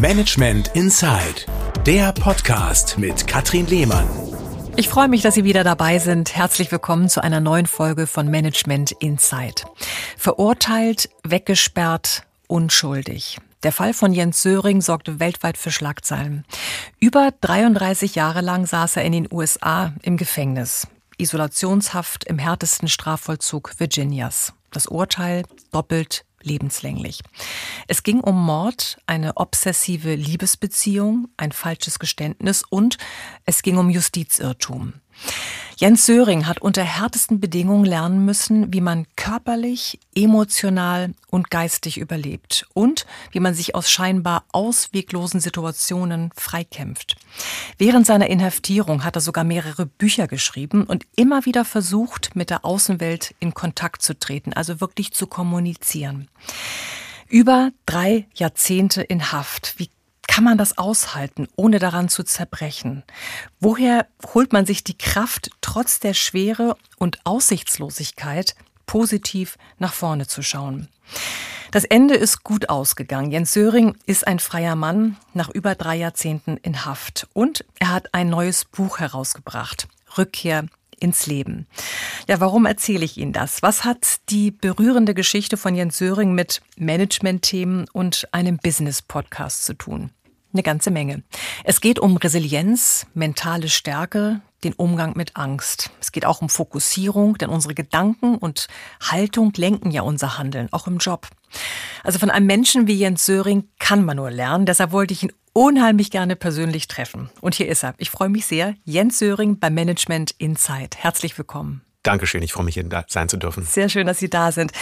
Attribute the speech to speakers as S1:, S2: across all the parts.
S1: Management Inside, der Podcast mit Katrin Lehmann.
S2: Ich freue mich, dass Sie wieder dabei sind. Herzlich willkommen zu einer neuen Folge von Management Inside. Verurteilt, weggesperrt, unschuldig. Der Fall von Jens Söring sorgte weltweit für Schlagzeilen. Über 33 Jahre lang saß er in den USA im Gefängnis. Isolationshaft im härtesten Strafvollzug Virginias. Das Urteil doppelt lebenslänglich. Es ging um Mord, eine obsessive Liebesbeziehung, ein falsches Geständnis und es ging um Justizirrtum. Jens Söring hat unter härtesten Bedingungen lernen müssen, wie man körperlich, emotional und geistig überlebt und wie man sich aus scheinbar ausweglosen Situationen freikämpft. Während seiner Inhaftierung hat er sogar mehrere Bücher geschrieben und immer wieder versucht, mit der Außenwelt in Kontakt zu treten, also wirklich zu kommunizieren. Über drei Jahrzehnte in Haft. Wie kann man das aushalten, ohne daran zu zerbrechen? Woher holt man sich die Kraft, trotz der Schwere und Aussichtslosigkeit positiv nach vorne zu schauen? Das Ende ist gut ausgegangen. Jens Söring ist ein freier Mann nach über drei Jahrzehnten in Haft. Und er hat ein neues Buch herausgebracht. Rückkehr ins Leben. Ja, warum erzähle ich Ihnen das? Was hat die berührende Geschichte von Jens Söring mit Management-Themen und einem Business-Podcast zu tun? Eine ganze Menge. Es geht um Resilienz, mentale Stärke, den Umgang mit Angst. Es geht auch um Fokussierung, denn unsere Gedanken und Haltung lenken ja unser Handeln, auch im Job. Also von einem Menschen wie Jens Söring kann man nur lernen. Deshalb wollte ich ihn unheimlich gerne persönlich treffen. Und hier ist er. Ich freue mich sehr. Jens Söring beim Management Insight. Herzlich willkommen.
S3: Dankeschön, ich freue mich, hier sein zu dürfen.
S2: Sehr schön, dass Sie da sind.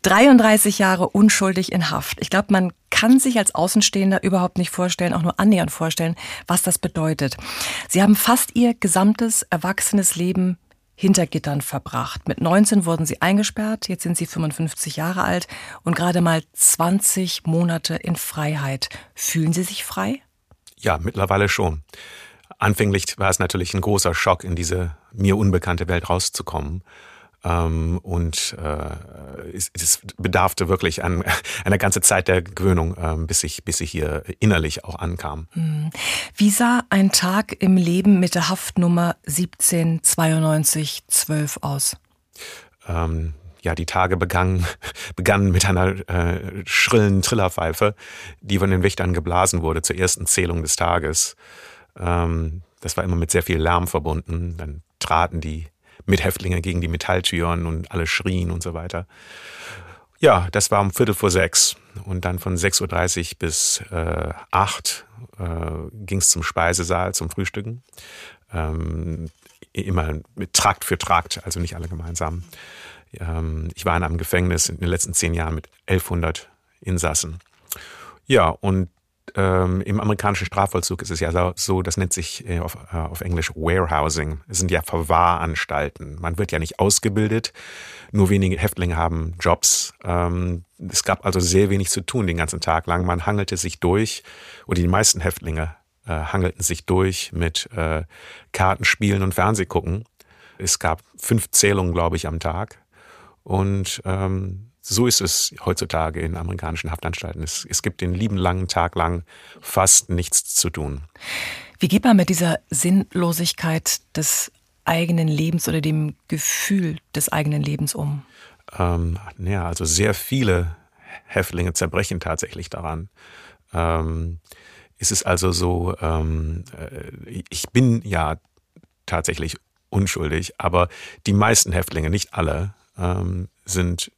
S2: 33 Jahre unschuldig in Haft. Ich glaube, man kann sich als Außenstehender überhaupt nicht vorstellen, auch nur annähernd vorstellen, was das bedeutet. Sie haben fast Ihr gesamtes erwachsenes Leben hinter Gittern verbracht. Mit 19 wurden Sie eingesperrt, jetzt sind Sie 55 Jahre alt und gerade mal 20 Monate in Freiheit. Fühlen Sie sich frei?
S3: Ja, mittlerweile schon. Anfänglich war es natürlich ein großer Schock, in diese mir unbekannte Welt rauszukommen. Ähm, und äh, es, es bedarfte wirklich an, einer ganze Zeit der Gewöhnung, ähm, bis ich, bis ich hier innerlich auch ankam. Hm.
S2: Wie sah ein Tag im Leben mit der Haftnummer 179212 aus?
S3: Ähm, ja, die Tage begannen, begannen mit einer äh, schrillen Trillerpfeife, die von den Wächtern geblasen wurde zur ersten Zählung des Tages. Ähm, das war immer mit sehr viel Lärm verbunden. Dann traten die Mithäftlinge gegen die Metalltüren und alle schrien und so weiter. Ja, das war um Viertel vor sechs. Und dann von 6.30 Uhr bis äh, 8 äh, ging es zum Speisesaal, zum Frühstücken. Ähm, immer mit Trakt für Trakt, also nicht alle gemeinsam. Ähm, ich war in einem Gefängnis in den letzten zehn Jahren mit 1100 Insassen. Ja, und ähm, im amerikanischen Strafvollzug ist es ja so, das nennt sich äh, auf, äh, auf Englisch Warehousing. Es sind ja Verwahranstalten. Man wird ja nicht ausgebildet. Nur wenige Häftlinge haben Jobs. Ähm, es gab also sehr wenig zu tun den ganzen Tag lang. Man hangelte sich durch, oder die meisten Häftlinge äh, hangelten sich durch mit äh, Kartenspielen und Fernsehgucken. Es gab fünf Zählungen, glaube ich, am Tag. Und ähm, so ist es heutzutage in amerikanischen Haftanstalten. Es, es gibt den lieben langen Tag lang fast nichts zu tun.
S2: Wie geht man mit dieser Sinnlosigkeit des eigenen Lebens oder dem Gefühl des eigenen Lebens um?
S3: Ähm, ja, also sehr viele Häftlinge zerbrechen tatsächlich daran. Ähm, ist es also so, ähm, äh, ich bin ja tatsächlich unschuldig, aber die meisten Häftlinge, nicht alle, ähm, sind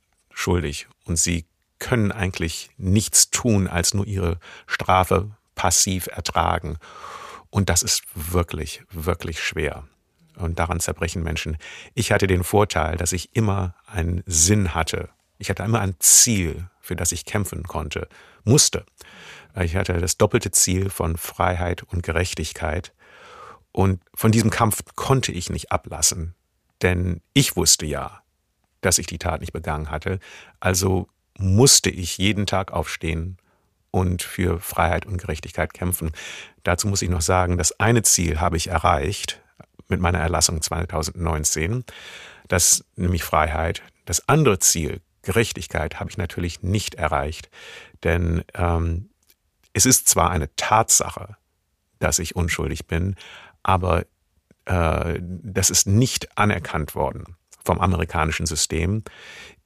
S3: schuldig und sie können eigentlich nichts tun, als nur ihre Strafe passiv ertragen. Und das ist wirklich, wirklich schwer. Und daran zerbrechen Menschen. Ich hatte den Vorteil, dass ich immer einen Sinn hatte. Ich hatte immer ein Ziel, für das ich kämpfen konnte, musste. Ich hatte das doppelte Ziel von Freiheit und Gerechtigkeit. Und von diesem Kampf konnte ich nicht ablassen. Denn ich wusste ja, dass ich die Tat nicht begangen hatte. Also musste ich jeden Tag aufstehen und für Freiheit und Gerechtigkeit kämpfen. Dazu muss ich noch sagen, das eine Ziel habe ich erreicht mit meiner Erlassung 2019, das nämlich Freiheit. Das andere Ziel, Gerechtigkeit, habe ich natürlich nicht erreicht, denn ähm, es ist zwar eine Tatsache, dass ich unschuldig bin, aber äh, das ist nicht anerkannt worden vom amerikanischen System.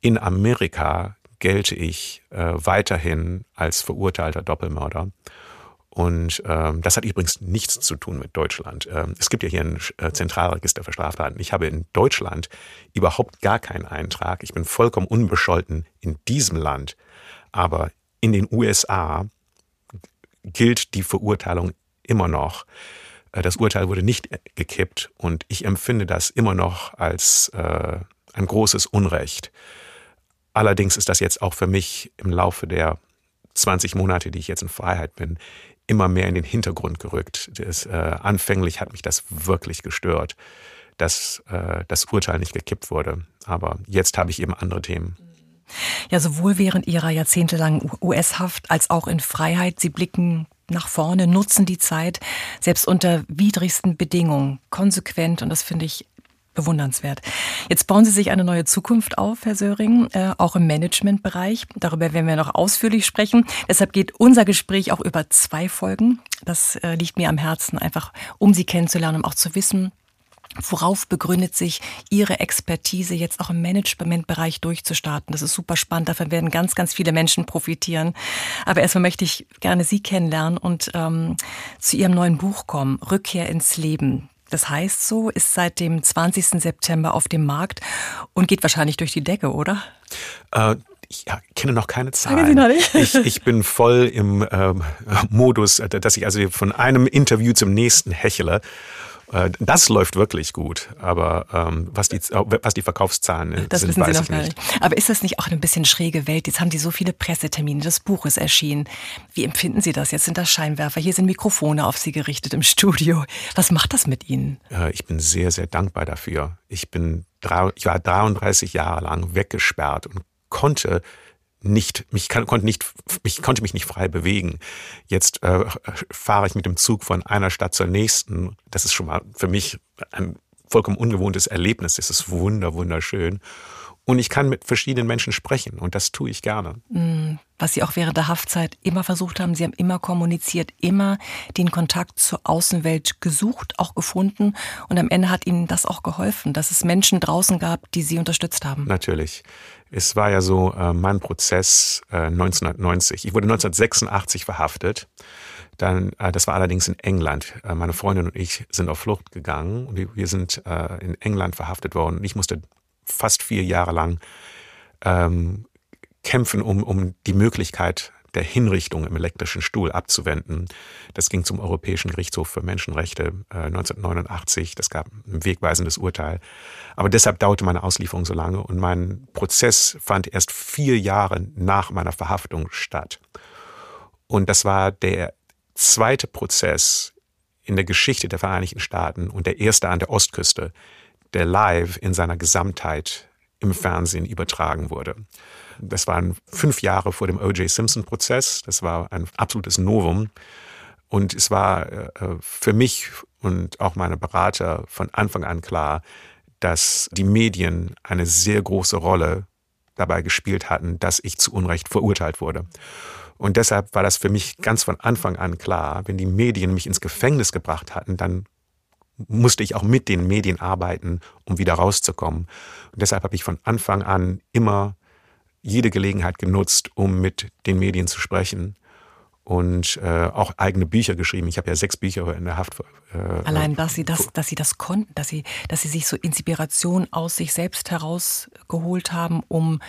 S3: In Amerika gelte ich äh, weiterhin als verurteilter Doppelmörder. Und ähm, das hat übrigens nichts zu tun mit Deutschland. Ähm, es gibt ja hier ein äh, Zentralregister für Straftaten. Ich habe in Deutschland überhaupt gar keinen Eintrag. Ich bin vollkommen unbescholten in diesem Land. Aber in den USA gilt die Verurteilung immer noch. Äh, das Urteil wurde nicht gekippt und ich empfinde das immer noch als äh, ein großes Unrecht. Allerdings ist das jetzt auch für mich im Laufe der 20 Monate, die ich jetzt in Freiheit bin, immer mehr in den Hintergrund gerückt. Das, äh, anfänglich hat mich das wirklich gestört, dass äh, das Urteil nicht gekippt wurde. Aber jetzt habe ich eben andere Themen.
S2: Ja, sowohl während Ihrer jahrzehntelangen US-Haft als auch in Freiheit. Sie blicken nach vorne, nutzen die Zeit, selbst unter widrigsten Bedingungen, konsequent. Und das finde ich bewundernswert. Jetzt bauen Sie sich eine neue Zukunft auf, Herr Söring, äh, auch im Managementbereich. Darüber werden wir noch ausführlich sprechen. Deshalb geht unser Gespräch auch über zwei Folgen. Das äh, liegt mir am Herzen, einfach um Sie kennenzulernen, um auch zu wissen, Worauf begründet sich Ihre Expertise jetzt auch im Managementbereich durchzustarten? Das ist super spannend. Davon werden ganz, ganz viele Menschen profitieren. Aber erstmal möchte ich gerne Sie kennenlernen und ähm, zu Ihrem neuen Buch kommen, Rückkehr ins Leben. Das heißt so, ist seit dem 20. September auf dem Markt und geht wahrscheinlich durch die Decke, oder?
S3: Äh, ich kenne noch keine Zahlen. Ich, ich bin voll im ähm, Modus, äh, dass ich also von einem Interview zum nächsten hechle. Äh, das läuft wirklich gut, aber ähm, was, die, was die Verkaufszahlen
S2: das
S3: sind,
S2: wissen
S3: weiß
S2: Sie
S3: ich nicht. nicht.
S2: Aber ist das nicht auch eine bisschen schräge Welt? Jetzt haben die so viele Pressetermine, das Buch ist erschienen. Wie empfinden Sie das? Jetzt sind das Scheinwerfer, hier sind Mikrofone auf Sie gerichtet im Studio. Was macht das mit Ihnen?
S3: Ich bin sehr, sehr dankbar dafür. Ich, bin, ich war 33 Jahre lang weggesperrt und konnte nicht, mich kann, konnte nicht, ich konnte mich nicht frei bewegen. Jetzt äh, fahre ich mit dem Zug von einer Stadt zur nächsten. Das ist schon mal für mich ein vollkommen ungewohntes Erlebnis. Es ist wunder, wunderschön. Und ich kann mit verschiedenen Menschen sprechen und das tue ich gerne.
S2: Mm, was Sie auch während der Haftzeit immer versucht haben, Sie haben immer kommuniziert, immer den Kontakt zur Außenwelt gesucht, auch gefunden und am Ende hat Ihnen das auch geholfen, dass es Menschen draußen gab, die Sie unterstützt haben.
S3: Natürlich. Es war ja so äh, mein Prozess äh, 1990. Ich wurde 1986 verhaftet. Dann, äh, das war allerdings in England. Äh, meine Freundin und ich sind auf Flucht gegangen und wir sind äh, in England verhaftet worden. Ich musste fast vier Jahre lang ähm, kämpfen, um, um die Möglichkeit der Hinrichtung im elektrischen Stuhl abzuwenden. Das ging zum Europäischen Gerichtshof für Menschenrechte äh, 1989. Das gab ein wegweisendes Urteil. Aber deshalb dauerte meine Auslieferung so lange und mein Prozess fand erst vier Jahre nach meiner Verhaftung statt. Und das war der zweite Prozess in der Geschichte der Vereinigten Staaten und der erste an der Ostküste, der live in seiner Gesamtheit im Fernsehen übertragen wurde. Das waren fünf Jahre vor dem O.J. Simpson-Prozess. Das war ein absolutes Novum. Und es war äh, für mich und auch meine Berater von Anfang an klar, dass die Medien eine sehr große Rolle dabei gespielt hatten, dass ich zu Unrecht verurteilt wurde. Und deshalb war das für mich ganz von Anfang an klar, wenn die Medien mich ins Gefängnis gebracht hatten, dann musste ich auch mit den Medien arbeiten, um wieder rauszukommen. Und deshalb habe ich von Anfang an immer jede Gelegenheit genutzt, um mit den Medien zu sprechen und äh, auch eigene Bücher geschrieben. Ich habe ja sechs Bücher in der Haft.
S2: Äh, Allein, dass Sie das, dass Sie das konnten, dass Sie, dass Sie sich so Inspiration aus sich selbst herausgeholt haben, um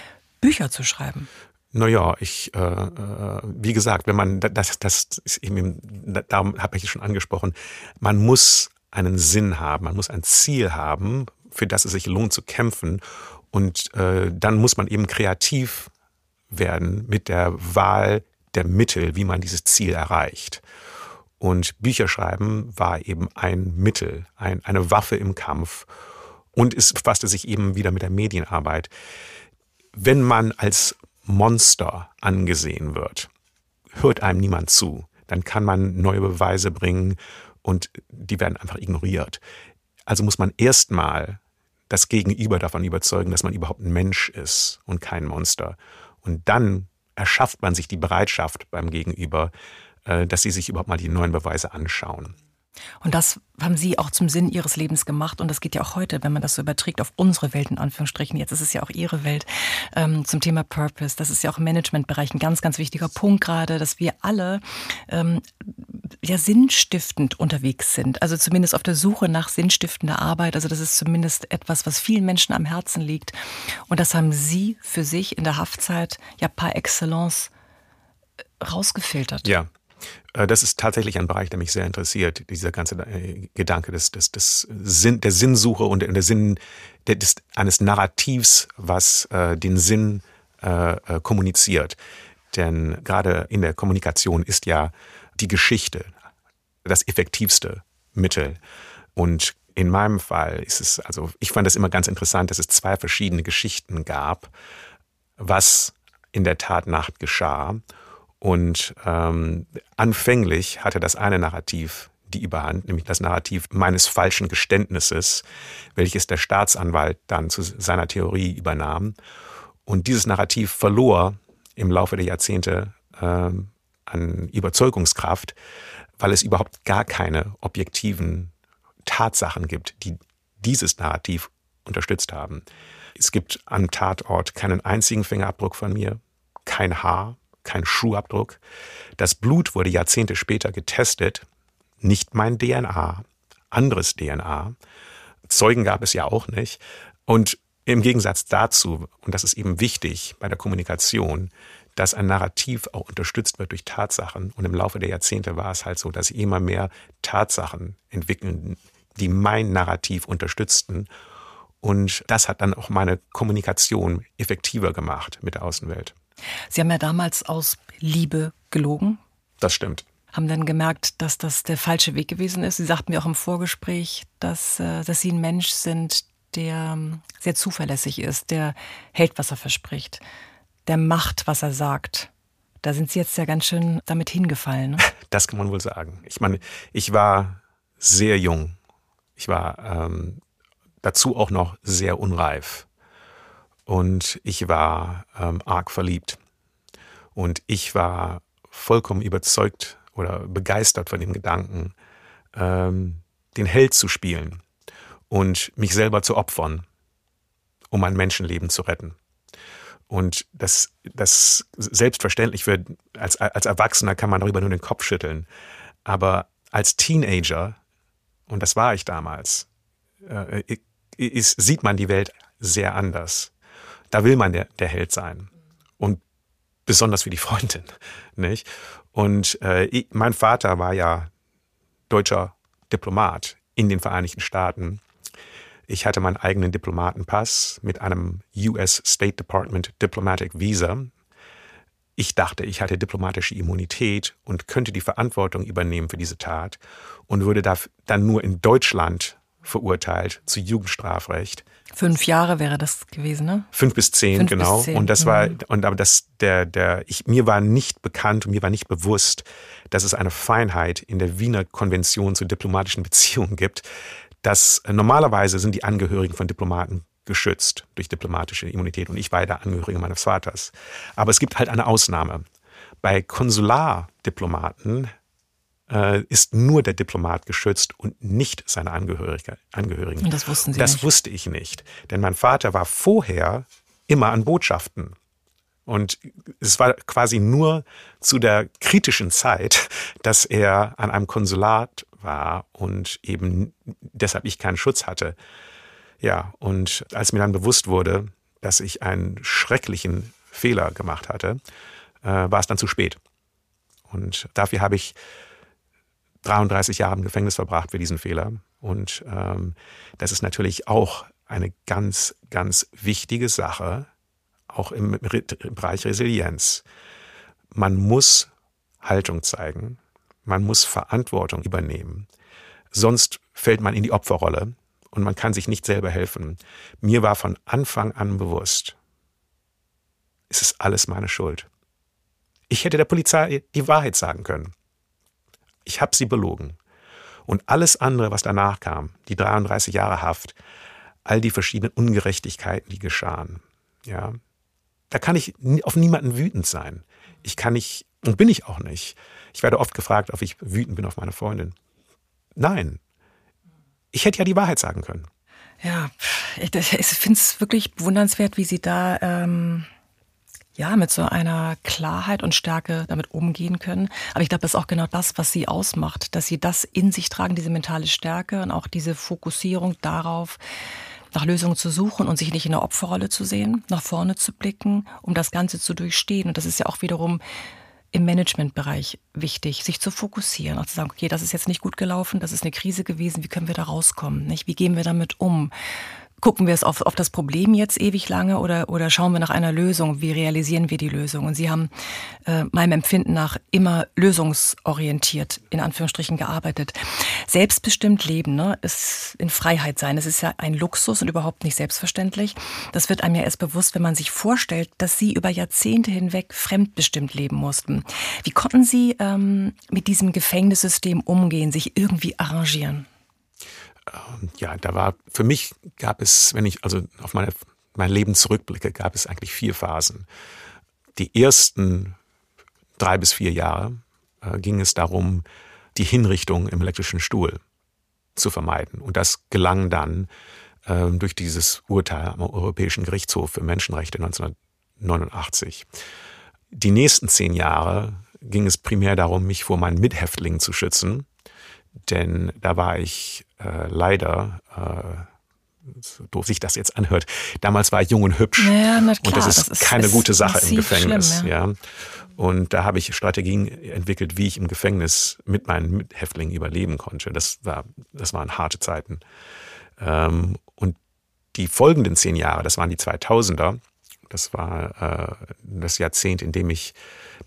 S2: Bücher zu schreiben.
S3: Naja, ich, äh, äh, wie gesagt, wenn man das, das ist eben, darum habe ich schon angesprochen, man muss einen Sinn haben, man muss ein Ziel haben, für das es sich lohnt zu kämpfen. Und äh, dann muss man eben kreativ werden mit der Wahl der Mittel, wie man dieses Ziel erreicht. Und Bücher schreiben war eben ein Mittel, ein, eine Waffe im Kampf. Und es befasste sich eben wieder mit der Medienarbeit. Wenn man als Monster angesehen wird, hört einem niemand zu. Dann kann man neue Beweise bringen und die werden einfach ignoriert. Also muss man erstmal das Gegenüber davon überzeugen, dass man überhaupt ein Mensch ist und kein Monster. Und dann erschafft man sich die Bereitschaft beim Gegenüber, äh, dass sie sich überhaupt mal die neuen Beweise anschauen.
S2: Und das haben Sie auch zum Sinn Ihres Lebens gemacht. Und das geht ja auch heute, wenn man das so überträgt auf unsere Welt, in Anführungsstrichen. Jetzt ist es ja auch Ihre Welt ähm, zum Thema Purpose. Das ist ja auch im Managementbereich ein ganz, ganz wichtiger Punkt gerade, dass wir alle ähm, ja sinnstiftend unterwegs sind. Also zumindest auf der Suche nach sinnstiftender Arbeit. Also das ist zumindest etwas, was vielen Menschen am Herzen liegt. Und das haben Sie für sich in der Haftzeit ja par excellence äh, rausgefiltert.
S3: Ja, äh, das ist tatsächlich ein Bereich, der mich sehr interessiert, dieser ganze äh, Gedanke des, des, des Sinn, der Sinnsuche und der Sinn des, eines Narrativs, was äh, den Sinn äh, kommuniziert. Denn gerade in der Kommunikation ist ja die Geschichte das effektivste Mittel. Und in meinem Fall ist es, also ich fand es immer ganz interessant, dass es zwei verschiedene Geschichten gab, was in der Tatnacht geschah. Und ähm, anfänglich hatte das eine Narrativ die Überhand, nämlich das Narrativ meines falschen Geständnisses, welches der Staatsanwalt dann zu seiner Theorie übernahm. Und dieses Narrativ verlor im Laufe der Jahrzehnte äh, an Überzeugungskraft, weil es überhaupt gar keine objektiven Tatsachen gibt, die dieses Narrativ unterstützt haben. Es gibt am Tatort keinen einzigen Fingerabdruck von mir, kein Haar, kein Schuhabdruck. Das Blut wurde Jahrzehnte später getestet. Nicht mein DNA, anderes DNA. Zeugen gab es ja auch nicht. Und im Gegensatz dazu, und das ist eben wichtig bei der Kommunikation, dass ein Narrativ auch unterstützt wird durch Tatsachen. Und im Laufe der Jahrzehnte war es halt so, dass sich immer mehr Tatsachen entwickeln, die mein Narrativ unterstützten. Und das hat dann auch meine Kommunikation effektiver gemacht mit der Außenwelt.
S2: Sie haben ja damals aus Liebe gelogen.
S3: Das stimmt.
S2: Haben dann gemerkt, dass das der falsche Weg gewesen ist. Sie sagten mir auch im Vorgespräch, dass, äh, dass Sie ein Mensch sind, der ähm, sehr zuverlässig ist, der hält, was er verspricht, der macht, was er sagt. Da sind Sie jetzt ja ganz schön damit hingefallen. Ne?
S3: Das kann man wohl sagen. Ich meine, ich war sehr jung. Ich war ähm, dazu auch noch sehr unreif. Und ich war ähm, arg verliebt. Und ich war vollkommen überzeugt oder begeistert von dem Gedanken, ähm, den Held zu spielen und mich selber zu opfern, um ein Menschenleben zu retten. Und das, das selbstverständlich für, als, als Erwachsener kann man darüber nur den Kopf schütteln. Aber als Teenager, und das war ich damals, äh, ist, sieht man die Welt sehr anders da will man der, der Held sein. Und besonders für die Freundin, nicht? Und äh, ich, mein Vater war ja deutscher Diplomat in den Vereinigten Staaten. Ich hatte meinen eigenen Diplomatenpass mit einem US State Department Diplomatic Visa. Ich dachte, ich hatte diplomatische Immunität und könnte die Verantwortung übernehmen für diese Tat und würde dann nur in Deutschland verurteilt zu Jugendstrafrecht.
S2: Fünf Jahre wäre das gewesen, ne?
S3: Fünf bis zehn, Fünf genau. Bis zehn. Und das mhm. war, und aber das, der, der, ich, mir war nicht bekannt und mir war nicht bewusst, dass es eine Feinheit in der Wiener Konvention zu diplomatischen Beziehungen gibt. Dass äh, normalerweise sind die Angehörigen von Diplomaten geschützt durch diplomatische Immunität und ich war der Angehörige meines Vaters. Aber es gibt halt eine Ausnahme. Bei Konsulardiplomaten äh, ist nur der Diplomat geschützt und nicht seine Angehörige, Angehörigen.
S2: Und das wussten Sie
S3: Das
S2: nicht.
S3: wusste ich nicht. Denn mein Vater war vorher immer an Botschaften. Und es war quasi nur zu der kritischen Zeit, dass er an einem Konsulat war und eben deshalb ich keinen Schutz hatte. Ja, und als mir dann bewusst wurde, dass ich einen schrecklichen Fehler gemacht hatte, äh, war es dann zu spät. Und dafür habe ich 33 Jahre im Gefängnis verbracht für diesen Fehler. Und ähm, das ist natürlich auch eine ganz, ganz wichtige Sache, auch im, im Bereich Resilienz. Man muss Haltung zeigen, man muss Verantwortung übernehmen, sonst fällt man in die Opferrolle und man kann sich nicht selber helfen. Mir war von Anfang an bewusst, es ist alles meine Schuld. Ich hätte der Polizei die Wahrheit sagen können. Ich habe sie belogen. Und alles andere, was danach kam, die 33 Jahre Haft, all die verschiedenen Ungerechtigkeiten, die geschahen, ja, da kann ich auf niemanden wütend sein. Ich kann nicht Und bin ich auch nicht. Ich werde oft gefragt, ob ich wütend bin auf meine Freundin. Nein. Ich hätte ja die Wahrheit sagen können.
S2: Ja, ich, ich finde es wirklich bewundernswert, wie Sie da ähm, ja mit so einer Klarheit und Stärke damit umgehen können. Aber ich glaube, das ist auch genau das, was Sie ausmacht, dass Sie das in sich tragen, diese mentale Stärke und auch diese Fokussierung darauf, nach Lösungen zu suchen und sich nicht in der Opferrolle zu sehen, nach vorne zu blicken, um das Ganze zu durchstehen. Und das ist ja auch wiederum im Managementbereich wichtig, sich zu fokussieren, auch zu sagen, okay, das ist jetzt nicht gut gelaufen, das ist eine Krise gewesen, wie können wir da rauskommen? Nicht? Wie gehen wir damit um? Gucken wir es auf, auf das Problem jetzt ewig lange oder, oder schauen wir nach einer Lösung? Wie realisieren wir die Lösung? Und Sie haben äh, meinem Empfinden nach immer lösungsorientiert in Anführungsstrichen gearbeitet. Selbstbestimmt leben ne, ist in Freiheit sein. Das ist ja ein Luxus und überhaupt nicht selbstverständlich. Das wird einem ja erst bewusst, wenn man sich vorstellt, dass Sie über Jahrzehnte hinweg fremdbestimmt leben mussten. Wie konnten Sie ähm, mit diesem Gefängnissystem umgehen, sich irgendwie arrangieren?
S3: Ähm, ja, da war, für mich gab es, wenn ich also auf meine, mein Leben zurückblicke, gab es eigentlich vier Phasen. Die ersten drei bis vier Jahre äh, ging es darum, die Hinrichtung im elektrischen Stuhl zu vermeiden. Und das gelang dann äh, durch dieses Urteil am Europäischen Gerichtshof für Menschenrechte 1989. Die nächsten zehn Jahre ging es primär darum, mich vor meinen Mithäftlingen zu schützen denn da war ich äh, leider, äh, so doof sich das jetzt anhört, damals war ich jung und hübsch.
S2: Ja, klar,
S3: und das ist, das ist keine ist gute Sache im Gefängnis.
S2: Schlimm, ja.
S3: ja. Und da habe ich Strategien entwickelt, wie ich im Gefängnis mit meinen Häftlingen überleben konnte. Das, war, das waren harte Zeiten. Ähm, und die folgenden zehn Jahre, das waren die 2000er, das war äh, das Jahrzehnt, in dem ich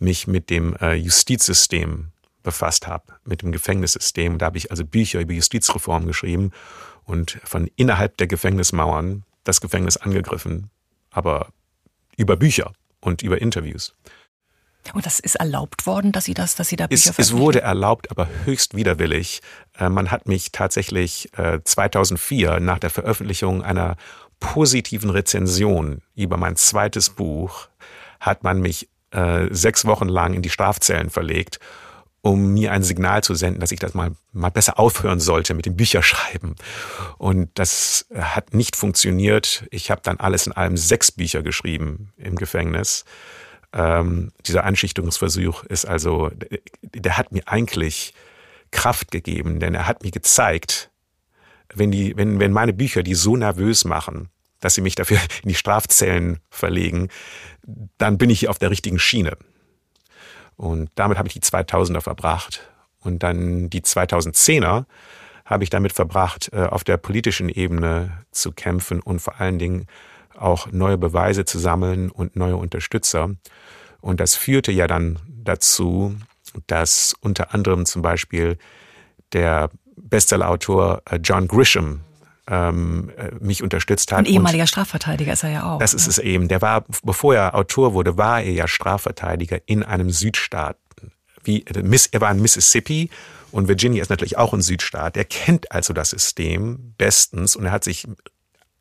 S3: mich mit dem äh, Justizsystem befasst habe mit dem Gefängnissystem. Da habe ich also Bücher über Justizreform geschrieben und von innerhalb der Gefängnismauern das Gefängnis angegriffen, aber über Bücher und über Interviews.
S2: Und das ist erlaubt worden, dass Sie das, dass Sie da
S3: Bücher es, es wurde erlaubt, aber höchst widerwillig. Äh, man hat mich tatsächlich 2004 äh, nach der Veröffentlichung einer positiven Rezension über mein zweites Buch hat man mich äh, sechs Wochen lang in die Strafzellen verlegt um mir ein Signal zu senden, dass ich das mal, mal besser aufhören sollte mit dem Bücherschreiben. Und das hat nicht funktioniert. Ich habe dann alles in allem sechs Bücher geschrieben im Gefängnis. Ähm, dieser Anschichtungsversuch ist also, der hat mir eigentlich Kraft gegeben, denn er hat mir gezeigt, wenn, die, wenn, wenn meine Bücher die so nervös machen, dass sie mich dafür in die Strafzellen verlegen, dann bin ich auf der richtigen Schiene. Und damit habe ich die 2000er verbracht. Und dann die 2010er habe ich damit verbracht, äh, auf der politischen Ebene zu kämpfen und vor allen Dingen auch neue Beweise zu sammeln und neue Unterstützer. Und das führte ja dann dazu, dass unter anderem zum Beispiel der Bestsellerautor äh, John Grisham ähm, äh, mich unterstützt hat.
S2: Ein ehemaliger Strafverteidiger ist er ja auch.
S3: Das ist es eben. Der war, bevor er Autor wurde, war er ja Strafverteidiger in einem Südstaat. Wie, äh, er war in Mississippi und Virginia ist natürlich auch ein Südstaat. Er kennt also das System bestens und er hat sich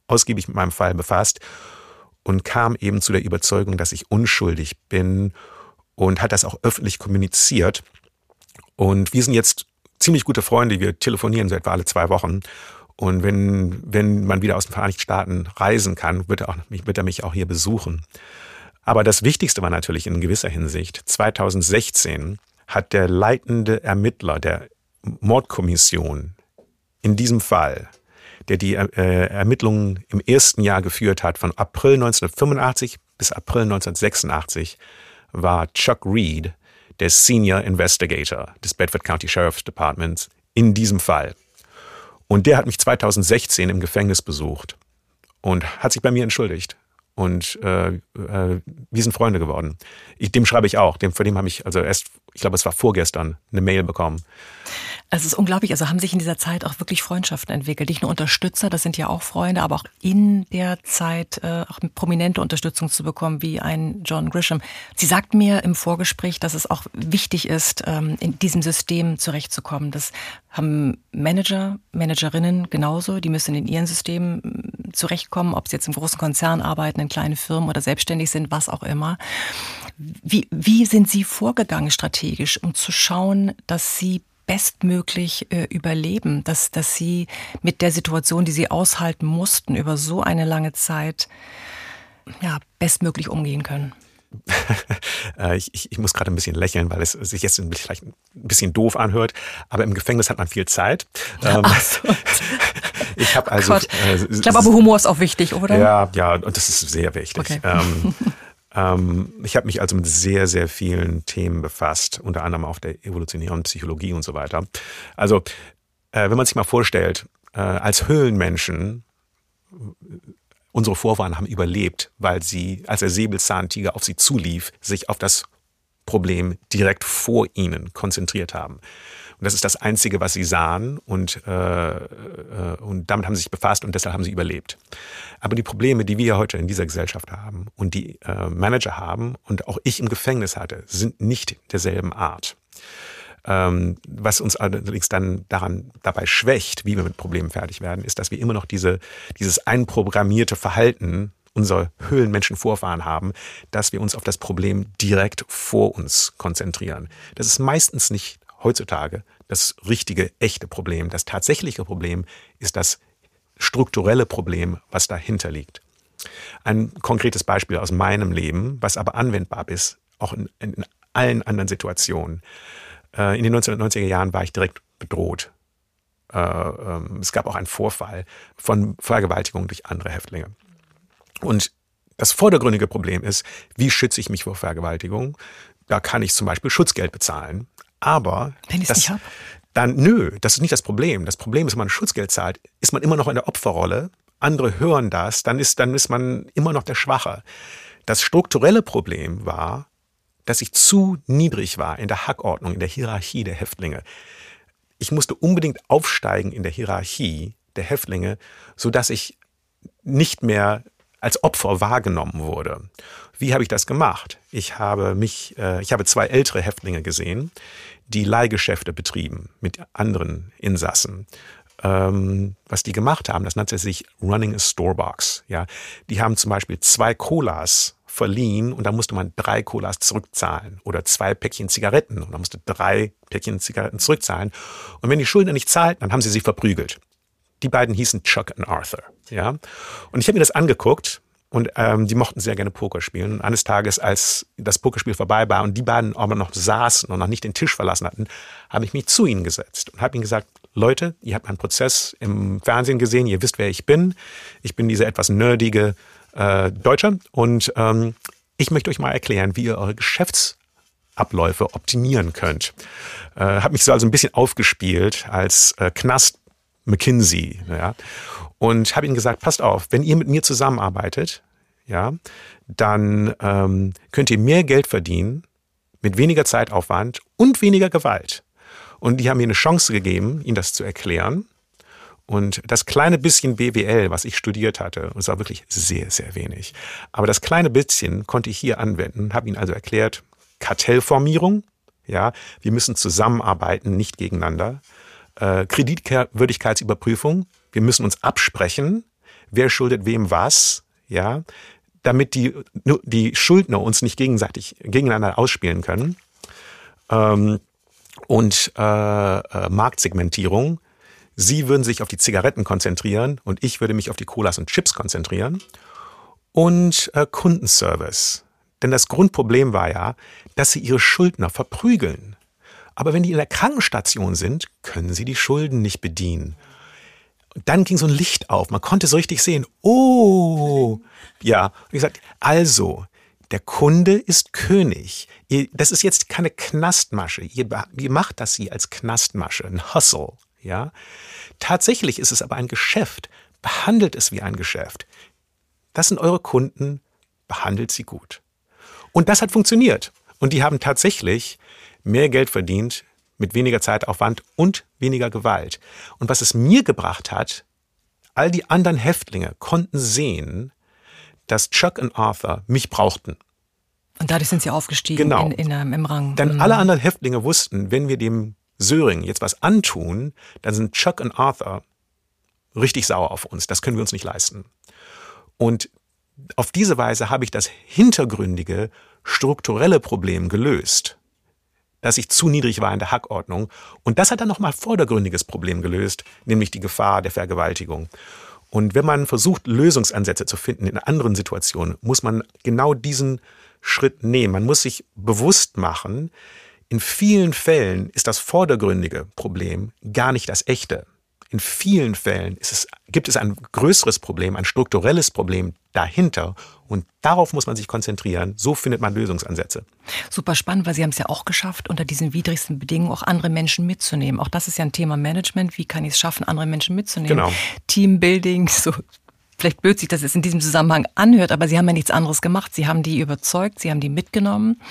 S3: ausgiebig mit meinem Fall befasst und kam eben zu der Überzeugung, dass ich unschuldig bin und hat das auch öffentlich kommuniziert. Und wir sind jetzt ziemlich gute Freunde. Wir telefonieren so etwa alle zwei Wochen. Und wenn, wenn man wieder aus den Vereinigten Staaten reisen kann, wird er, auch, wird er mich auch hier besuchen. Aber das Wichtigste war natürlich in gewisser Hinsicht, 2016 hat der leitende Ermittler der Mordkommission in diesem Fall, der die äh, Ermittlungen im ersten Jahr geführt hat, von April 1985 bis April 1986, war Chuck Reed, der Senior Investigator des Bedford County Sheriff's Departments in diesem Fall. Und der hat mich 2016 im Gefängnis besucht und hat sich bei mir entschuldigt. Und äh, äh, wir sind Freunde geworden. Ich, dem schreibe ich auch. Dem, vor dem habe ich also erst, ich glaube, es war vorgestern, eine Mail bekommen.
S2: Es ist unglaublich. Also haben sich in dieser Zeit auch wirklich Freundschaften entwickelt. Nicht nur Unterstützer, das sind ja auch Freunde, aber auch in der Zeit äh, auch prominente Unterstützung zu bekommen, wie ein John Grisham. Sie sagt mir im Vorgespräch, dass es auch wichtig ist, ähm, in diesem System zurechtzukommen. Das haben Manager, Managerinnen genauso. Die müssen in ihren Systemen zurechtkommen, ob sie jetzt im großen Konzern arbeiten, in kleinen Firmen oder selbstständig sind, was auch immer. Wie, wie sind Sie vorgegangen strategisch, um zu schauen, dass Sie bestmöglich äh, überleben, dass, dass Sie mit der Situation, die Sie aushalten mussten, über so eine lange Zeit ja, bestmöglich umgehen können?
S3: Äh, ich, ich, ich, muss gerade ein bisschen lächeln, weil es sich jetzt vielleicht ein bisschen doof anhört, aber im Gefängnis hat man viel Zeit. Ähm, so. ich habe also.
S2: Äh, ich glaube, aber Humor ist auch wichtig, oder?
S3: Ja, ja, und das ist sehr wichtig. Okay. Ähm, ähm, ich habe mich also mit sehr, sehr vielen Themen befasst, unter anderem auch der evolutionären Psychologie und so weiter. Also, äh, wenn man sich mal vorstellt, äh, als Höhlenmenschen Unsere Vorfahren haben überlebt, weil sie, als der Säbelzahntiger auf sie zulief, sich auf das Problem direkt vor ihnen konzentriert haben. Und das ist das Einzige, was sie sahen und, äh, äh, und damit haben sie sich befasst und deshalb haben sie überlebt. Aber die Probleme, die wir heute in dieser Gesellschaft haben und die äh, Manager haben und auch ich im Gefängnis hatte, sind nicht derselben Art. Ähm, was uns allerdings dann daran dabei schwächt, wie wir mit Problemen fertig werden, ist, dass wir immer noch diese, dieses einprogrammierte Verhalten unserer Höhlenmenschen-Vorfahren haben, dass wir uns auf das Problem direkt vor uns konzentrieren. Das ist meistens nicht heutzutage das richtige, echte Problem. Das tatsächliche Problem ist das strukturelle Problem, was dahinter liegt. Ein konkretes Beispiel aus meinem Leben, was aber anwendbar ist, auch in, in allen anderen Situationen. Äh, in den 1990er Jahren war ich direkt bedroht. Äh, ähm, es gab auch einen Vorfall von Vergewaltigung durch andere Häftlinge. Und das vordergründige Problem ist, wie schütze ich mich vor Vergewaltigung? Da kann ich zum Beispiel Schutzgeld bezahlen. Aber
S2: wenn ich es nicht habe,
S3: dann nö, das ist nicht das Problem. Das Problem ist, wenn man Schutzgeld zahlt, ist man immer noch in der Opferrolle. Andere hören das, dann ist, dann ist man immer noch der Schwache. Das strukturelle Problem war, dass ich zu niedrig war in der Hackordnung, in der Hierarchie der Häftlinge. Ich musste unbedingt aufsteigen in der Hierarchie der Häftlinge, so dass ich nicht mehr als Opfer wahrgenommen wurde. Wie habe ich das gemacht? Ich habe mich, äh, ich habe zwei ältere Häftlinge gesehen, die Leihgeschäfte betrieben mit anderen Insassen. Ähm, was die gemacht haben, das nannte sich Running a Storebox. Ja, die haben zum Beispiel zwei Colas verliehen und da musste man drei Colas zurückzahlen oder zwei Päckchen Zigaretten und da musste drei Päckchen Zigaretten zurückzahlen. Und wenn die Schuldner nicht zahlten, dann haben sie sie verprügelt. Die beiden hießen Chuck und Arthur. Ja, und ich habe mir das angeguckt und ähm, die mochten sehr gerne Poker spielen. Und eines Tages, als das Pokerspiel vorbei war und die beiden aber noch saßen und noch nicht den Tisch verlassen hatten, habe ich mich zu ihnen gesetzt und habe ihnen gesagt, Leute, ihr habt meinen Prozess im Fernsehen gesehen, ihr wisst, wer ich bin. Ich bin dieser etwas nerdige äh, Deutscher und ähm, ich möchte euch mal erklären, wie ihr eure Geschäftsabläufe optimieren könnt. Äh, habe mich so also ein bisschen aufgespielt als äh, Knast McKinsey, ja, und habe ihnen gesagt, passt auf, wenn ihr mit mir zusammenarbeitet, ja, dann ähm, könnt ihr mehr Geld verdienen mit weniger Zeitaufwand und weniger Gewalt. Und die haben mir eine Chance gegeben, ihnen das zu erklären. Und das kleine bisschen BWL, was ich studiert hatte, und es war wirklich sehr, sehr wenig, aber das kleine bisschen konnte ich hier anwenden, habe ihnen also erklärt, Kartellformierung, ja, wir müssen zusammenarbeiten, nicht gegeneinander. Äh, Kreditwürdigkeitsüberprüfung, wir müssen uns absprechen, wer schuldet wem was, ja, damit die, die Schuldner uns nicht gegenseitig gegeneinander ausspielen können. Ähm, und äh, äh, Marktsegmentierung, Sie würden sich auf die Zigaretten konzentrieren und ich würde mich auf die Colas und Chips konzentrieren. Und äh, Kundenservice. Denn das Grundproblem war ja, dass sie ihre Schuldner verprügeln. Aber wenn die in der Krankenstation sind, können sie die Schulden nicht bedienen. Und dann ging so ein Licht auf. Man konnte so richtig sehen, oh, ja. Und ich gesagt, also, der Kunde ist König. Das ist jetzt keine Knastmasche. Ihr, ihr macht das hier als Knastmasche, ein Hustle. Ja? Tatsächlich ist es aber ein Geschäft. Behandelt es wie ein Geschäft. Das sind eure Kunden. Behandelt sie gut. Und das hat funktioniert. Und die haben tatsächlich mehr Geld verdient mit weniger Zeitaufwand und weniger Gewalt. Und was es mir gebracht hat, all die anderen Häftlinge konnten sehen, dass Chuck und Arthur mich brauchten.
S2: Und dadurch sind sie aufgestiegen
S3: genau.
S2: in, in, ähm, im Rang.
S3: Denn mhm. alle anderen Häftlinge wussten, wenn wir dem Söring jetzt was antun, dann sind Chuck und Arthur richtig sauer auf uns. Das können wir uns nicht leisten. Und auf diese Weise habe ich das hintergründige, strukturelle Problem gelöst dass ich zu niedrig war in der Hackordnung. Und das hat dann nochmal vordergründiges Problem gelöst, nämlich die Gefahr der Vergewaltigung. Und wenn man versucht, Lösungsansätze zu finden in anderen Situationen, muss man genau diesen Schritt nehmen. Man muss sich bewusst machen, in vielen Fällen ist das vordergründige Problem gar nicht das echte. In vielen Fällen es, gibt es ein größeres Problem, ein strukturelles Problem dahinter. Und darauf muss man sich konzentrieren. So findet man Lösungsansätze.
S2: Super spannend, weil Sie haben es ja auch geschafft, unter diesen widrigsten Bedingungen auch andere Menschen mitzunehmen. Auch das ist ja ein Thema Management. Wie kann ich es schaffen, andere Menschen mitzunehmen? Genau. Teambuilding, so vielleicht blöd sich das jetzt in diesem Zusammenhang anhört, aber sie haben ja nichts anderes gemacht. Sie haben die überzeugt, sie haben die mitgenommen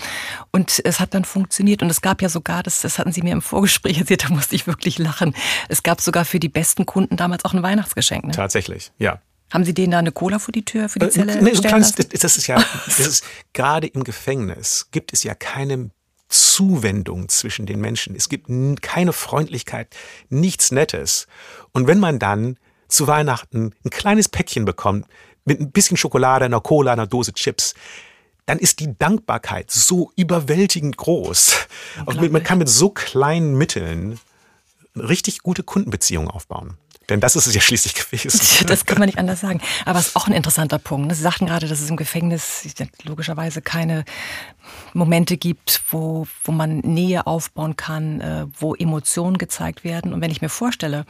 S2: und es hat dann funktioniert. Und es gab ja sogar, das, das hatten Sie mir im Vorgespräch erzählt, da musste ich wirklich lachen. Es gab sogar für die besten Kunden damals auch ein Weihnachtsgeschenk. Ne?
S3: Tatsächlich, ja.
S2: Haben Sie denen da eine Cola vor die Tür, für die äh, Zelle?
S3: Äh, nee, so kleines, das ist ja, das ist, gerade im Gefängnis gibt es ja keine Zuwendung zwischen den Menschen. Es gibt keine Freundlichkeit, nichts Nettes. Und wenn man dann zu Weihnachten ein kleines Päckchen bekommt mit ein bisschen Schokolade, einer Cola, einer Dose Chips, dann ist die Dankbarkeit so überwältigend groß. Man kann mit so kleinen Mitteln richtig gute Kundenbeziehungen aufbauen. Denn das ist es ja schließlich gewesen.
S2: Das kann man nicht anders sagen. Aber es ist auch ein interessanter Punkt. Sie sagten gerade, dass es im Gefängnis logischerweise keine Momente gibt, wo, wo man Nähe aufbauen kann, äh, wo Emotionen gezeigt werden. Und wenn ich mir vorstelle,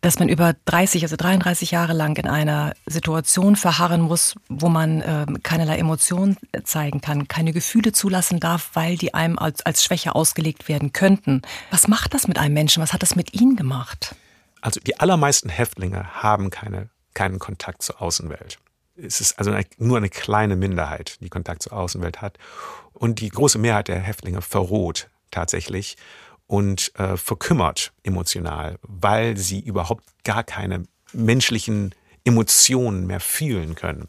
S2: dass man über 30, also 33 Jahre lang in einer Situation verharren muss, wo man äh, keinerlei Emotionen zeigen kann, keine Gefühle zulassen darf, weil die einem als, als Schwäche ausgelegt werden könnten. Was macht das mit einem Menschen? Was hat das mit Ihnen gemacht?
S3: Also die allermeisten Häftlinge haben keine, keinen Kontakt zur Außenwelt. Es ist also nur eine kleine Minderheit, die Kontakt zur Außenwelt hat. Und die große Mehrheit der Häftlinge verroht tatsächlich und äh, verkümmert emotional, weil sie überhaupt gar keine menschlichen Emotionen mehr fühlen können.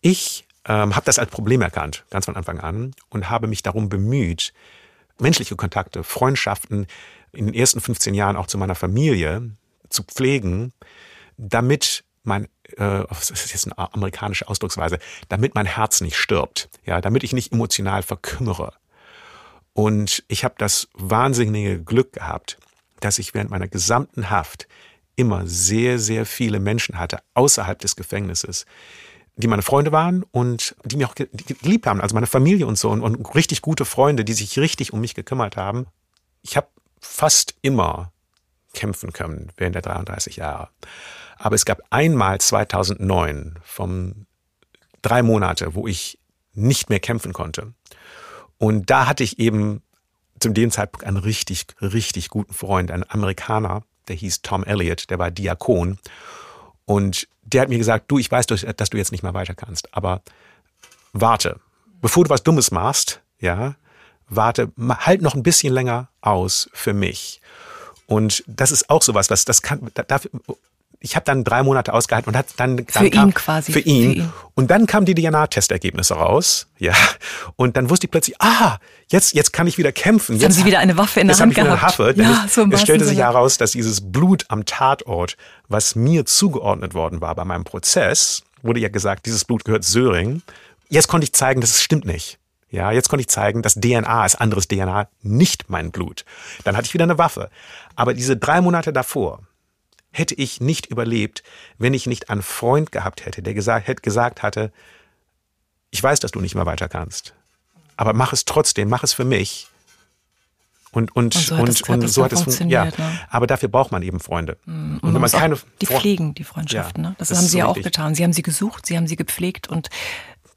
S3: Ich ähm, habe das als Problem erkannt, ganz von Anfang an, und habe mich darum bemüht, menschliche Kontakte, Freundschaften in den ersten 15 Jahren auch zu meiner Familie zu pflegen, damit mein, äh, das ist jetzt eine amerikanische Ausdrucksweise, damit mein Herz nicht stirbt, ja, damit ich nicht emotional verkümmere. Und ich habe das wahnsinnige Glück gehabt, dass ich während meiner gesamten Haft immer sehr, sehr viele Menschen hatte außerhalb des Gefängnisses, die meine Freunde waren und die mich auch geliebt haben, also meine Familie und so und, und richtig gute Freunde, die sich richtig um mich gekümmert haben. Ich habe fast immer kämpfen können während der 33 Jahre. Aber es gab einmal 2009 vom drei Monate, wo ich nicht mehr kämpfen konnte. Und da hatte ich eben zu dem Zeitpunkt einen richtig, richtig guten Freund, einen Amerikaner, der hieß Tom Elliott, der war Diakon. Und der hat mir gesagt, du, ich weiß, dass du jetzt nicht mehr weiter kannst, aber warte, bevor du was Dummes machst, ja, warte, halt noch ein bisschen länger aus für mich. Und das ist auch sowas, was das kann, dafür, ich habe dann drei Monate ausgehalten und hat dann, dann
S2: für
S3: kam,
S2: ihn quasi
S3: für ihn. für ihn. und dann kamen die DNA-Testergebnisse raus, ja und dann wusste ich plötzlich, ah jetzt jetzt kann ich wieder kämpfen.
S2: Jetzt, haben Sie wieder eine Waffe in der Hand gehabt. Waffe,
S3: ja, so es stellte sich heraus, dass dieses Blut am Tatort, was mir zugeordnet worden war bei meinem Prozess, wurde ja gesagt, dieses Blut gehört Söring. Jetzt konnte ich zeigen, dass es stimmt nicht. Ja, jetzt konnte ich zeigen, dass DNA ist anderes DNA, nicht mein Blut. Dann hatte ich wieder eine Waffe. Aber diese drei Monate davor, hätte ich nicht überlebt, wenn ich nicht einen Freund gehabt hätte, der gesagt, hätte gesagt hatte, ich weiß, dass du nicht mehr weiter kannst, aber mach es trotzdem, mach es für mich. Und, und, und so hat, und, es, und so hat es funktioniert. Ja. Ne? Aber dafür braucht man eben Freunde.
S2: Mhm. Und, und wenn man keine die pflegen, die Freundschaften. Ja, ne? Das, das haben sie so ja auch getan. Sie haben sie gesucht, sie haben sie gepflegt und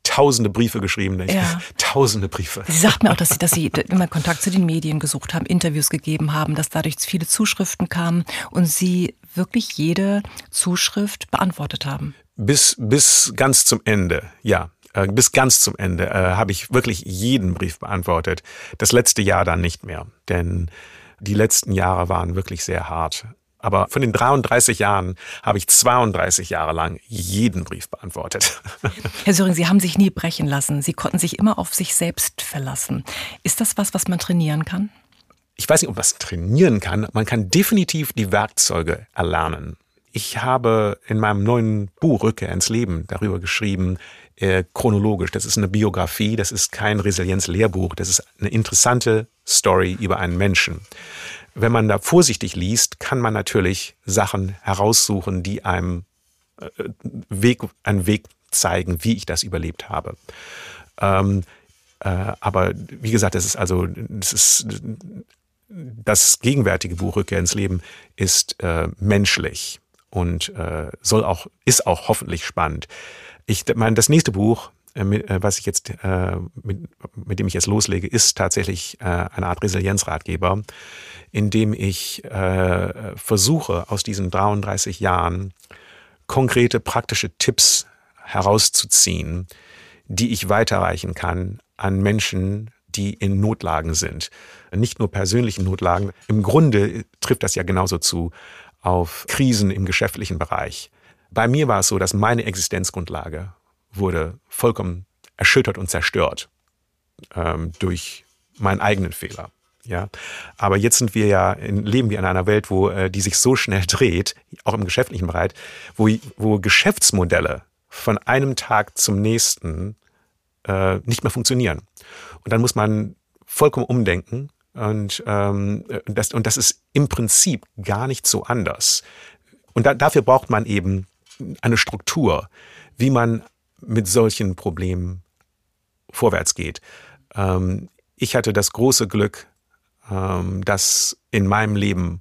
S3: tausende Briefe geschrieben. Ja. Tausende Briefe.
S2: Sie sagt mir auch, dass Sie, dass Sie immer Kontakt zu den Medien gesucht haben, Interviews gegeben haben, dass dadurch viele Zuschriften kamen und Sie wirklich jede Zuschrift beantwortet haben.
S3: Bis, bis ganz zum Ende, ja. Äh, bis ganz zum Ende äh, habe ich wirklich jeden Brief beantwortet. Das letzte Jahr dann nicht mehr, denn die letzten Jahre waren wirklich sehr hart. Aber von den 33 Jahren habe ich 32 Jahre lang jeden Brief beantwortet.
S2: Herr Söring, Sie haben sich nie brechen lassen. Sie konnten sich immer auf sich selbst verlassen. Ist das was, was man trainieren kann?
S3: Ich weiß nicht, ob man es trainieren kann. Man kann definitiv die Werkzeuge erlernen. ich habe in meinem neuen Buch Rückkehr ins Leben darüber geschrieben, äh, chronologisch. Das ist eine Biografie, das ist kein Resilienz-Lehrbuch, das ist eine interessante Story über einen Menschen. Wenn man da vorsichtig liest, kann man natürlich Sachen heraussuchen, die einem äh, Weg, einen Weg zeigen, wie ich das überlebt habe. Ähm, äh, aber wie gesagt, das ist also, das ist das gegenwärtige Buch Rückkehr ins Leben ist äh, menschlich und äh, soll auch ist auch hoffentlich spannend. Ich meine, das nächste Buch, was ich jetzt äh, mit, mit dem ich jetzt loslege, ist tatsächlich äh, eine Art Resilienzratgeber, in dem ich äh, versuche aus diesen 33 Jahren konkrete praktische Tipps herauszuziehen, die ich weiterreichen kann an Menschen, die in Notlagen sind. Nicht nur persönlichen Notlagen. Im Grunde trifft das ja genauso zu auf Krisen im geschäftlichen Bereich. Bei mir war es so, dass meine Existenzgrundlage wurde vollkommen erschüttert und zerstört ähm, durch meinen eigenen Fehler. Ja, aber jetzt sind wir ja, in, leben wir in einer Welt, wo äh, die sich so schnell dreht, auch im geschäftlichen Bereich, wo, wo Geschäftsmodelle von einem Tag zum nächsten äh, nicht mehr funktionieren. Und dann muss man vollkommen umdenken. Und, ähm, das, und das ist im Prinzip gar nicht so anders. Und da, dafür braucht man eben eine Struktur, wie man mit solchen Problemen vorwärts geht. Ähm, ich hatte das große Glück, ähm, das in meinem Leben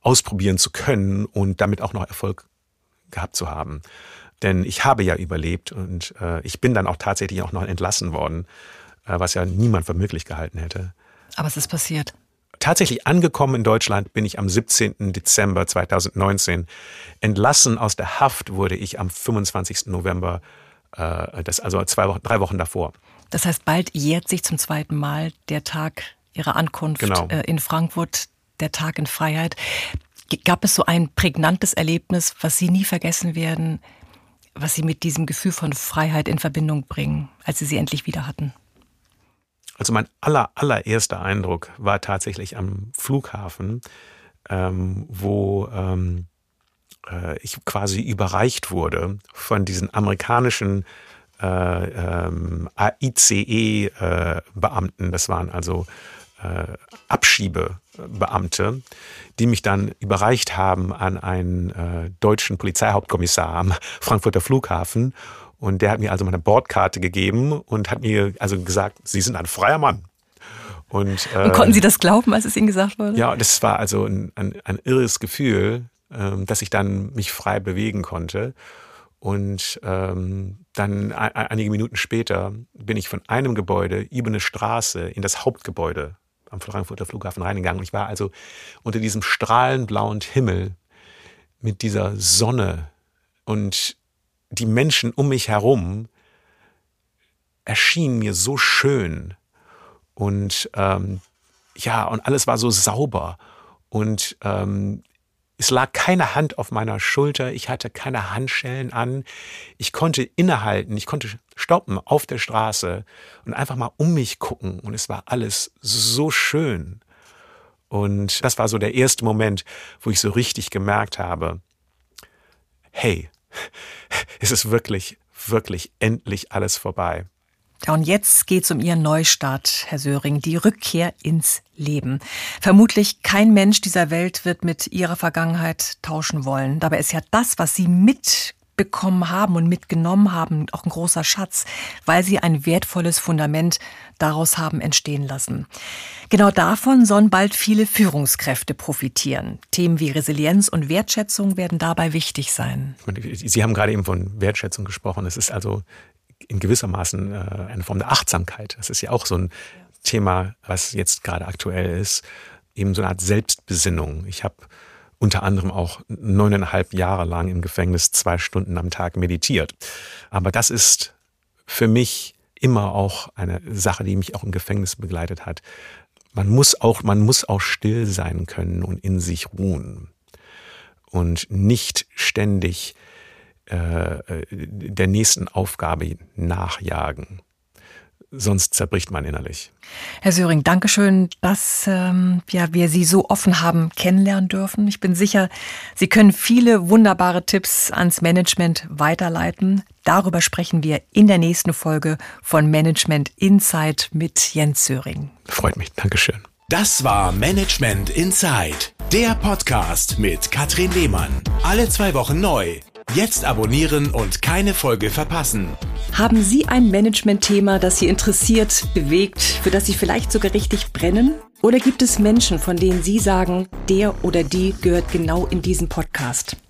S3: ausprobieren zu können und damit auch noch Erfolg gehabt zu haben. Denn ich habe ja überlebt und äh, ich bin dann auch tatsächlich auch noch entlassen worden, äh, was ja niemand für möglich gehalten hätte.
S2: Aber es ist passiert.
S3: Tatsächlich angekommen in Deutschland bin ich am 17. Dezember 2019. Entlassen aus der Haft wurde ich am 25. November, das also zwei Wochen, drei Wochen davor.
S2: Das heißt, bald jährt sich zum zweiten Mal der Tag Ihrer Ankunft genau. äh, in Frankfurt, der Tag in Freiheit. Gab es so ein prägnantes Erlebnis, was Sie nie vergessen werden, was Sie mit diesem Gefühl von Freiheit in Verbindung bringen, als Sie sie endlich wieder hatten?
S3: Also mein aller, allererster Eindruck war tatsächlich am Flughafen, ähm, wo ähm, äh, ich quasi überreicht wurde von diesen amerikanischen äh, ähm, ICE-Beamten. Äh, das waren also äh, Abschiebebeamte, die mich dann überreicht haben an einen äh, deutschen Polizeihauptkommissar am Frankfurter Flughafen. Und der hat mir also meine Bordkarte gegeben und hat mir also gesagt, Sie sind ein freier Mann.
S2: Und, äh, und konnten Sie das glauben, als es Ihnen gesagt wurde?
S3: Ja, das war also ein, ein, ein irres Gefühl, dass ich dann mich frei bewegen konnte. Und ähm, dann einige Minuten später bin ich von einem Gebäude über eine Straße in das Hauptgebäude am Frankfurter Flughafen reingegangen. Ich war also unter diesem strahlend blauen Himmel mit dieser Sonne und die Menschen um mich herum erschienen mir so schön und ähm, ja, und alles war so sauber und ähm, es lag keine Hand auf meiner Schulter, ich hatte keine Handschellen an, ich konnte innehalten, ich konnte stoppen auf der Straße und einfach mal um mich gucken und es war alles so schön. Und das war so der erste Moment, wo ich so richtig gemerkt habe, hey, es ist wirklich, wirklich endlich alles vorbei.
S2: Ja, und jetzt geht es um Ihren Neustart, Herr Söring, die Rückkehr ins Leben. Vermutlich kein Mensch dieser Welt wird mit Ihrer Vergangenheit tauschen wollen. Dabei ist ja das, was Sie mitbekommen haben und mitgenommen haben, auch ein großer Schatz, weil Sie ein wertvolles Fundament daraus haben entstehen lassen. Genau davon sollen bald viele Führungskräfte profitieren. Themen wie Resilienz und Wertschätzung werden dabei wichtig sein.
S3: Sie haben gerade eben von Wertschätzung gesprochen. Es ist also in gewissermaßen äh, eine Form der Achtsamkeit. Das ist ja auch so ein Thema, was jetzt gerade aktuell ist. Eben so eine Art Selbstbesinnung. Ich habe unter anderem auch neuneinhalb Jahre lang im Gefängnis zwei Stunden am Tag meditiert. Aber das ist für mich immer auch eine Sache, die mich auch im Gefängnis begleitet hat. Man muss auch, man muss auch still sein können und in sich ruhen und nicht ständig äh, der nächsten Aufgabe nachjagen, sonst zerbricht man innerlich.
S2: Herr Söring, Dankeschön, dass ähm, ja, wir Sie so offen haben kennenlernen dürfen. Ich bin sicher, Sie können viele wunderbare Tipps ans Management weiterleiten. Darüber sprechen wir in der nächsten Folge von Management Insight mit Jens Söring.
S3: Freut mich. Dankeschön.
S1: Das war Management Inside, der Podcast mit Katrin Lehmann. Alle zwei Wochen neu. Jetzt abonnieren und keine Folge verpassen.
S2: Haben Sie ein Management-Thema, das Sie interessiert, bewegt, für das Sie vielleicht sogar richtig brennen? Oder gibt es Menschen, von denen Sie sagen, der oder die gehört genau in diesen Podcast?